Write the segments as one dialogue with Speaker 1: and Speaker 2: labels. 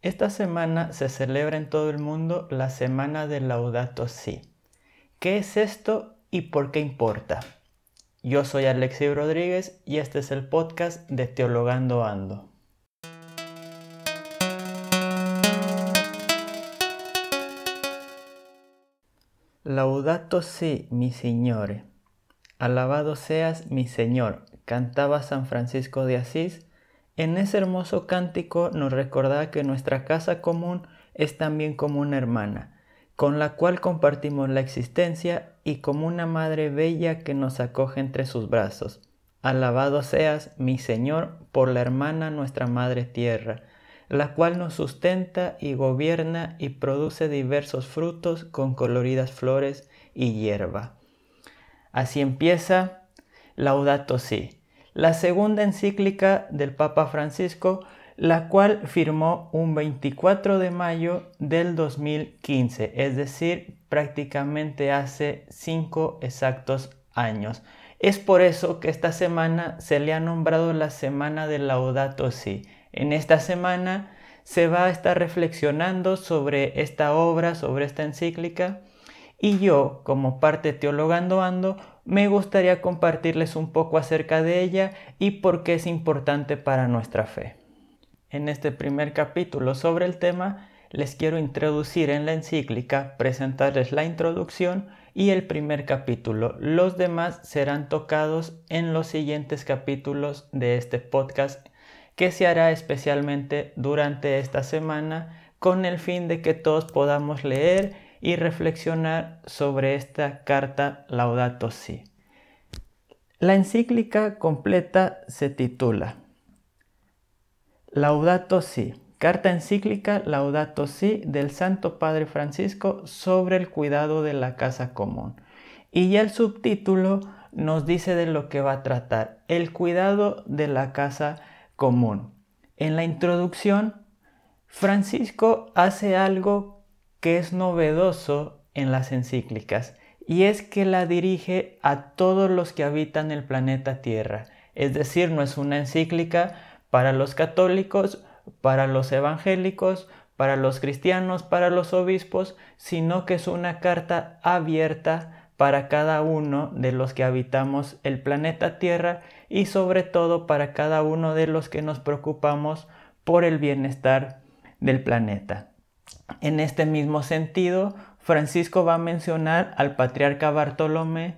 Speaker 1: Esta semana se celebra en todo el mundo la Semana del Laudato Si. ¿Qué es esto y por qué importa? Yo soy Alexi Rodríguez y este es el podcast de Teologando Ando. Laudato si, mi Signore. Alabado seas, mi Señor, cantaba San Francisco de Asís en ese hermoso cántico nos recordaba que nuestra casa común es también como una hermana, con la cual compartimos la existencia y como una madre bella que nos acoge entre sus brazos. Alabado seas, mi Señor, por la hermana nuestra Madre Tierra, la cual nos sustenta y gobierna y produce diversos frutos con coloridas flores y hierba. Así empieza Laudato Si la segunda encíclica del Papa Francisco, la cual firmó un 24 de mayo del 2015, es decir, prácticamente hace cinco exactos años. Es por eso que esta semana se le ha nombrado la Semana del Laudato Si. En esta semana se va a estar reflexionando sobre esta obra, sobre esta encíclica, y yo, como parte teologando ando, me gustaría compartirles un poco acerca de ella y por qué es importante para nuestra fe. En este primer capítulo sobre el tema, les quiero introducir en la encíclica, presentarles la introducción y el primer capítulo. Los demás serán tocados en los siguientes capítulos de este podcast que se hará especialmente durante esta semana con el fin de que todos podamos leer y reflexionar sobre esta carta Laudato Si. La encíclica completa se titula Laudato Si, carta encíclica Laudato Si del Santo Padre Francisco sobre el cuidado de la casa común. Y ya el subtítulo nos dice de lo que va a tratar, el cuidado de la casa común. En la introducción, Francisco hace algo que es novedoso en las encíclicas y es que la dirige a todos los que habitan el planeta Tierra. Es decir, no es una encíclica para los católicos, para los evangélicos, para los cristianos, para los obispos, sino que es una carta abierta para cada uno de los que habitamos el planeta Tierra y sobre todo para cada uno de los que nos preocupamos por el bienestar del planeta. En este mismo sentido, Francisco va a mencionar al patriarca Bartolomé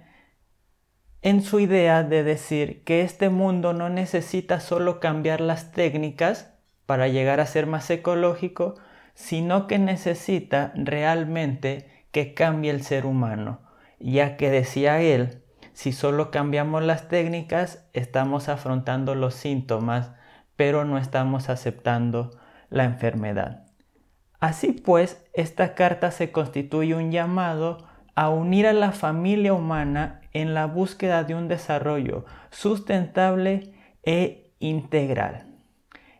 Speaker 1: en su idea de decir que este mundo no necesita solo cambiar las técnicas para llegar a ser más ecológico, sino que necesita realmente que cambie el ser humano, ya que decía él, si solo cambiamos las técnicas, estamos afrontando los síntomas, pero no estamos aceptando la enfermedad. Así pues, esta carta se constituye un llamado a unir a la familia humana en la búsqueda de un desarrollo sustentable e integral.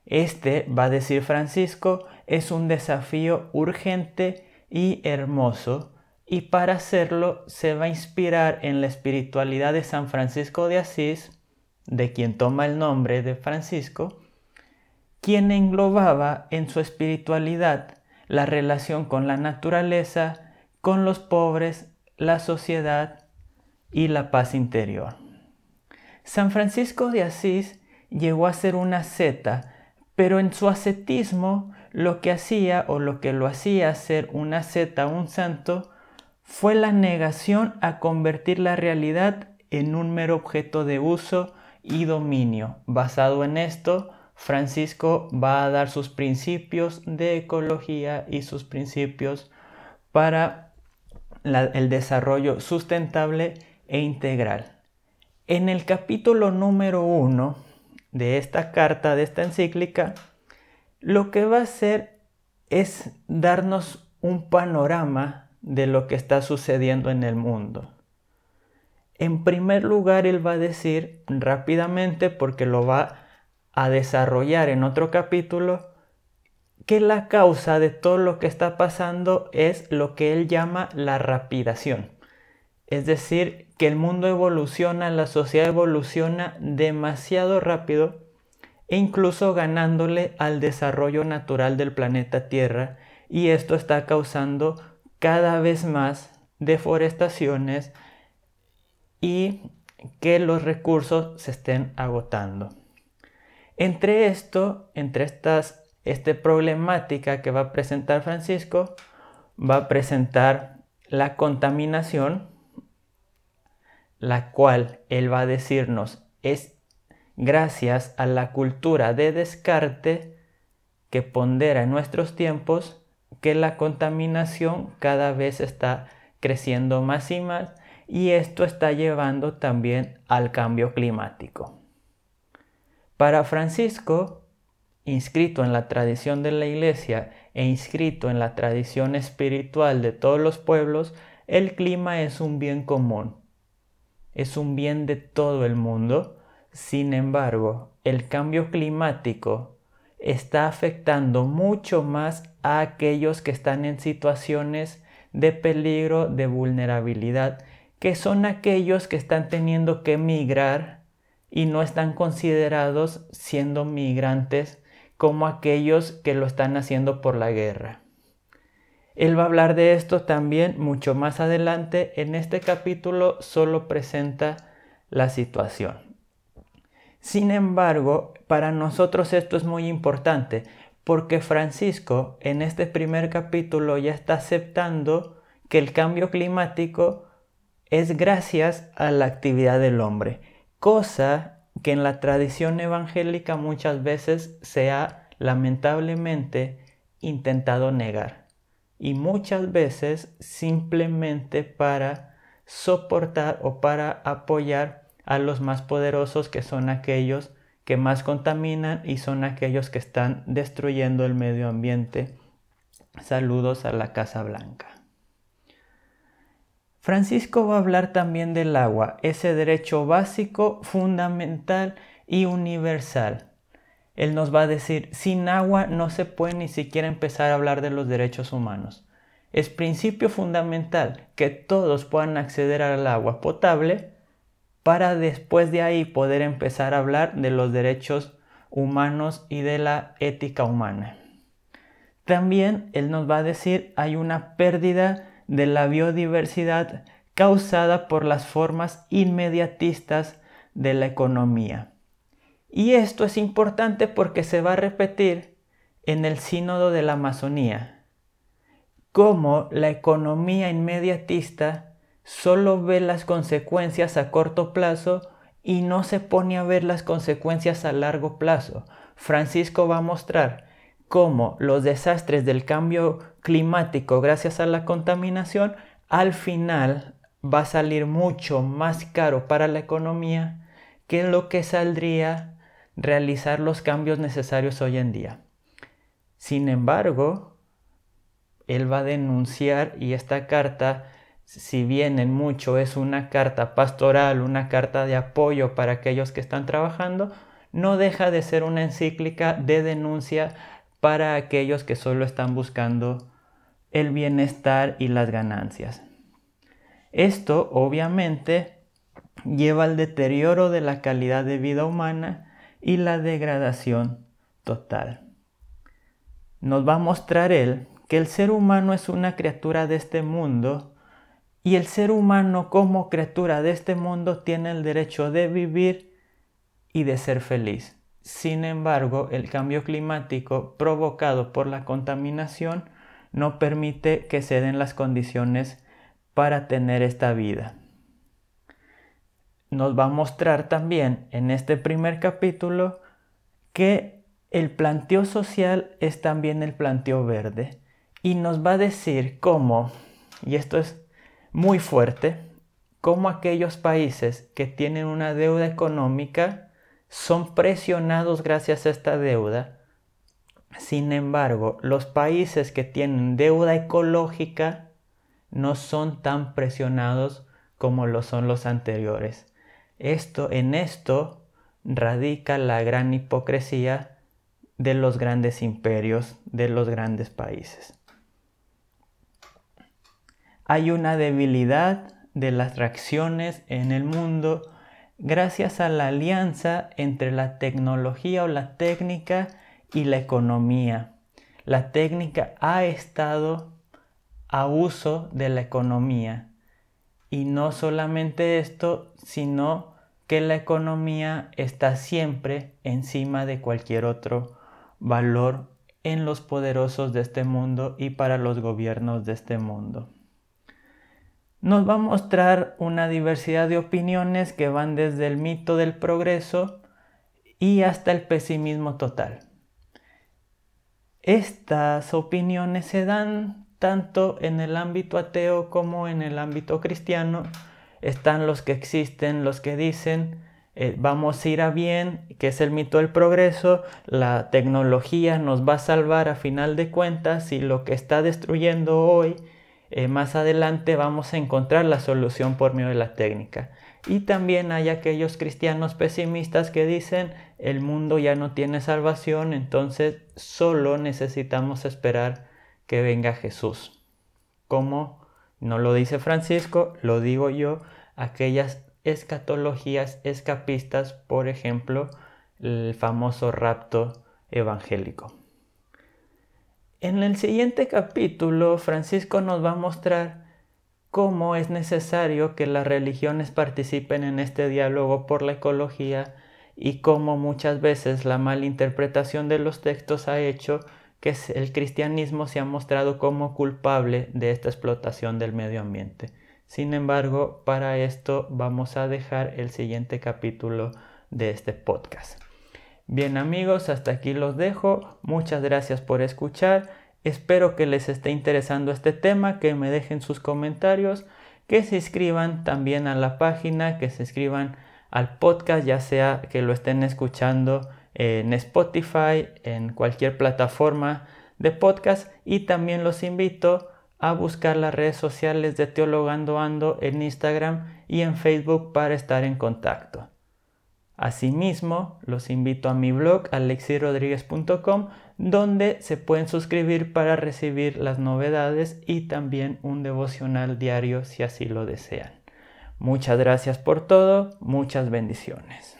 Speaker 1: Este, va a decir Francisco, es un desafío urgente y hermoso, y para hacerlo se va a inspirar en la espiritualidad de San Francisco de Asís, de quien toma el nombre de Francisco, quien englobaba en su espiritualidad la relación con la naturaleza, con los pobres, la sociedad y la paz interior. San Francisco de Asís llegó a ser una asceta, pero en su ascetismo lo que hacía o lo que lo hacía ser una asceta, un santo, fue la negación a convertir la realidad en un mero objeto de uso y dominio. Basado en esto, Francisco va a dar sus principios de ecología y sus principios para el desarrollo sustentable e integral. En el capítulo número uno de esta carta, de esta encíclica, lo que va a hacer es darnos un panorama de lo que está sucediendo en el mundo. En primer lugar, él va a decir rápidamente, porque lo va a desarrollar en otro capítulo que la causa de todo lo que está pasando es lo que él llama la rapidación. Es decir, que el mundo evoluciona, la sociedad evoluciona demasiado rápido e incluso ganándole al desarrollo natural del planeta Tierra y esto está causando cada vez más deforestaciones y que los recursos se estén agotando. Entre esto, entre estas esta problemática que va a presentar Francisco, va a presentar la contaminación, la cual él va a decirnos es gracias a la cultura de descarte que pondera en nuestros tiempos que la contaminación cada vez está creciendo más y más y esto está llevando también al cambio climático. Para Francisco, inscrito en la tradición de la Iglesia e inscrito en la tradición espiritual de todos los pueblos, el clima es un bien común, es un bien de todo el mundo. Sin embargo, el cambio climático está afectando mucho más a aquellos que están en situaciones de peligro, de vulnerabilidad, que son aquellos que están teniendo que migrar y no están considerados siendo migrantes como aquellos que lo están haciendo por la guerra. Él va a hablar de esto también mucho más adelante. En este capítulo solo presenta la situación. Sin embargo, para nosotros esto es muy importante porque Francisco en este primer capítulo ya está aceptando que el cambio climático es gracias a la actividad del hombre, cosa que en la tradición evangélica muchas veces se ha lamentablemente intentado negar y muchas veces simplemente para soportar o para apoyar a los más poderosos que son aquellos que más contaminan y son aquellos que están destruyendo el medio ambiente. Saludos a la Casa Blanca. Francisco va a hablar también del agua, ese derecho básico, fundamental y universal. Él nos va a decir, sin agua no se puede ni siquiera empezar a hablar de los derechos humanos. Es principio fundamental que todos puedan acceder al agua potable para después de ahí poder empezar a hablar de los derechos humanos y de la ética humana. También él nos va a decir hay una pérdida de la biodiversidad causada por las formas inmediatistas de la economía. Y esto es importante porque se va a repetir en el sínodo de la Amazonía, cómo la economía inmediatista solo ve las consecuencias a corto plazo y no se pone a ver las consecuencias a largo plazo. Francisco va a mostrar cómo los desastres del cambio climático gracias a la contaminación al final va a salir mucho más caro para la economía que lo que saldría realizar los cambios necesarios hoy en día. Sin embargo, él va a denunciar y esta carta, si bien en mucho es una carta pastoral, una carta de apoyo para aquellos que están trabajando, no deja de ser una encíclica de denuncia para aquellos que solo están buscando el bienestar y las ganancias. Esto obviamente lleva al deterioro de la calidad de vida humana y la degradación total. Nos va a mostrar él que el ser humano es una criatura de este mundo y el ser humano como criatura de este mundo tiene el derecho de vivir y de ser feliz. Sin embargo, el cambio climático provocado por la contaminación no permite que se den las condiciones para tener esta vida. Nos va a mostrar también en este primer capítulo que el planteo social es también el planteo verde y nos va a decir cómo, y esto es muy fuerte, cómo aquellos países que tienen una deuda económica son presionados gracias a esta deuda. Sin embargo, los países que tienen deuda ecológica no son tan presionados como lo son los anteriores. Esto, en esto radica la gran hipocresía de los grandes imperios, de los grandes países. Hay una debilidad de las reacciones en el mundo gracias a la alianza entre la tecnología o la técnica y la economía. La técnica ha estado a uso de la economía. Y no solamente esto, sino que la economía está siempre encima de cualquier otro valor en los poderosos de este mundo y para los gobiernos de este mundo. Nos va a mostrar una diversidad de opiniones que van desde el mito del progreso y hasta el pesimismo total. Estas opiniones se dan tanto en el ámbito ateo como en el ámbito cristiano. Están los que existen, los que dicen eh, vamos a ir a bien, que es el mito del progreso, la tecnología nos va a salvar a final de cuentas y lo que está destruyendo hoy, eh, más adelante vamos a encontrar la solución por medio de la técnica. Y también hay aquellos cristianos pesimistas que dicen el mundo ya no tiene salvación, entonces solo necesitamos esperar que venga Jesús. Como no lo dice Francisco, lo digo yo, aquellas escatologías escapistas, por ejemplo, el famoso rapto evangélico. En el siguiente capítulo, Francisco nos va a mostrar cómo es necesario que las religiones participen en este diálogo por la ecología y cómo muchas veces la malinterpretación de los textos ha hecho que el cristianismo se ha mostrado como culpable de esta explotación del medio ambiente. Sin embargo, para esto vamos a dejar el siguiente capítulo de este podcast. Bien amigos, hasta aquí los dejo. Muchas gracias por escuchar. Espero que les esté interesando este tema, que me dejen sus comentarios, que se inscriban también a la página, que se inscriban al podcast, ya sea que lo estén escuchando en Spotify, en cualquier plataforma de podcast y también los invito a buscar las redes sociales de Teologando Ando en Instagram y en Facebook para estar en contacto. Asimismo, los invito a mi blog alexirodríguez.com donde se pueden suscribir para recibir las novedades y también un devocional diario si así lo desean. Muchas gracias por todo, muchas bendiciones.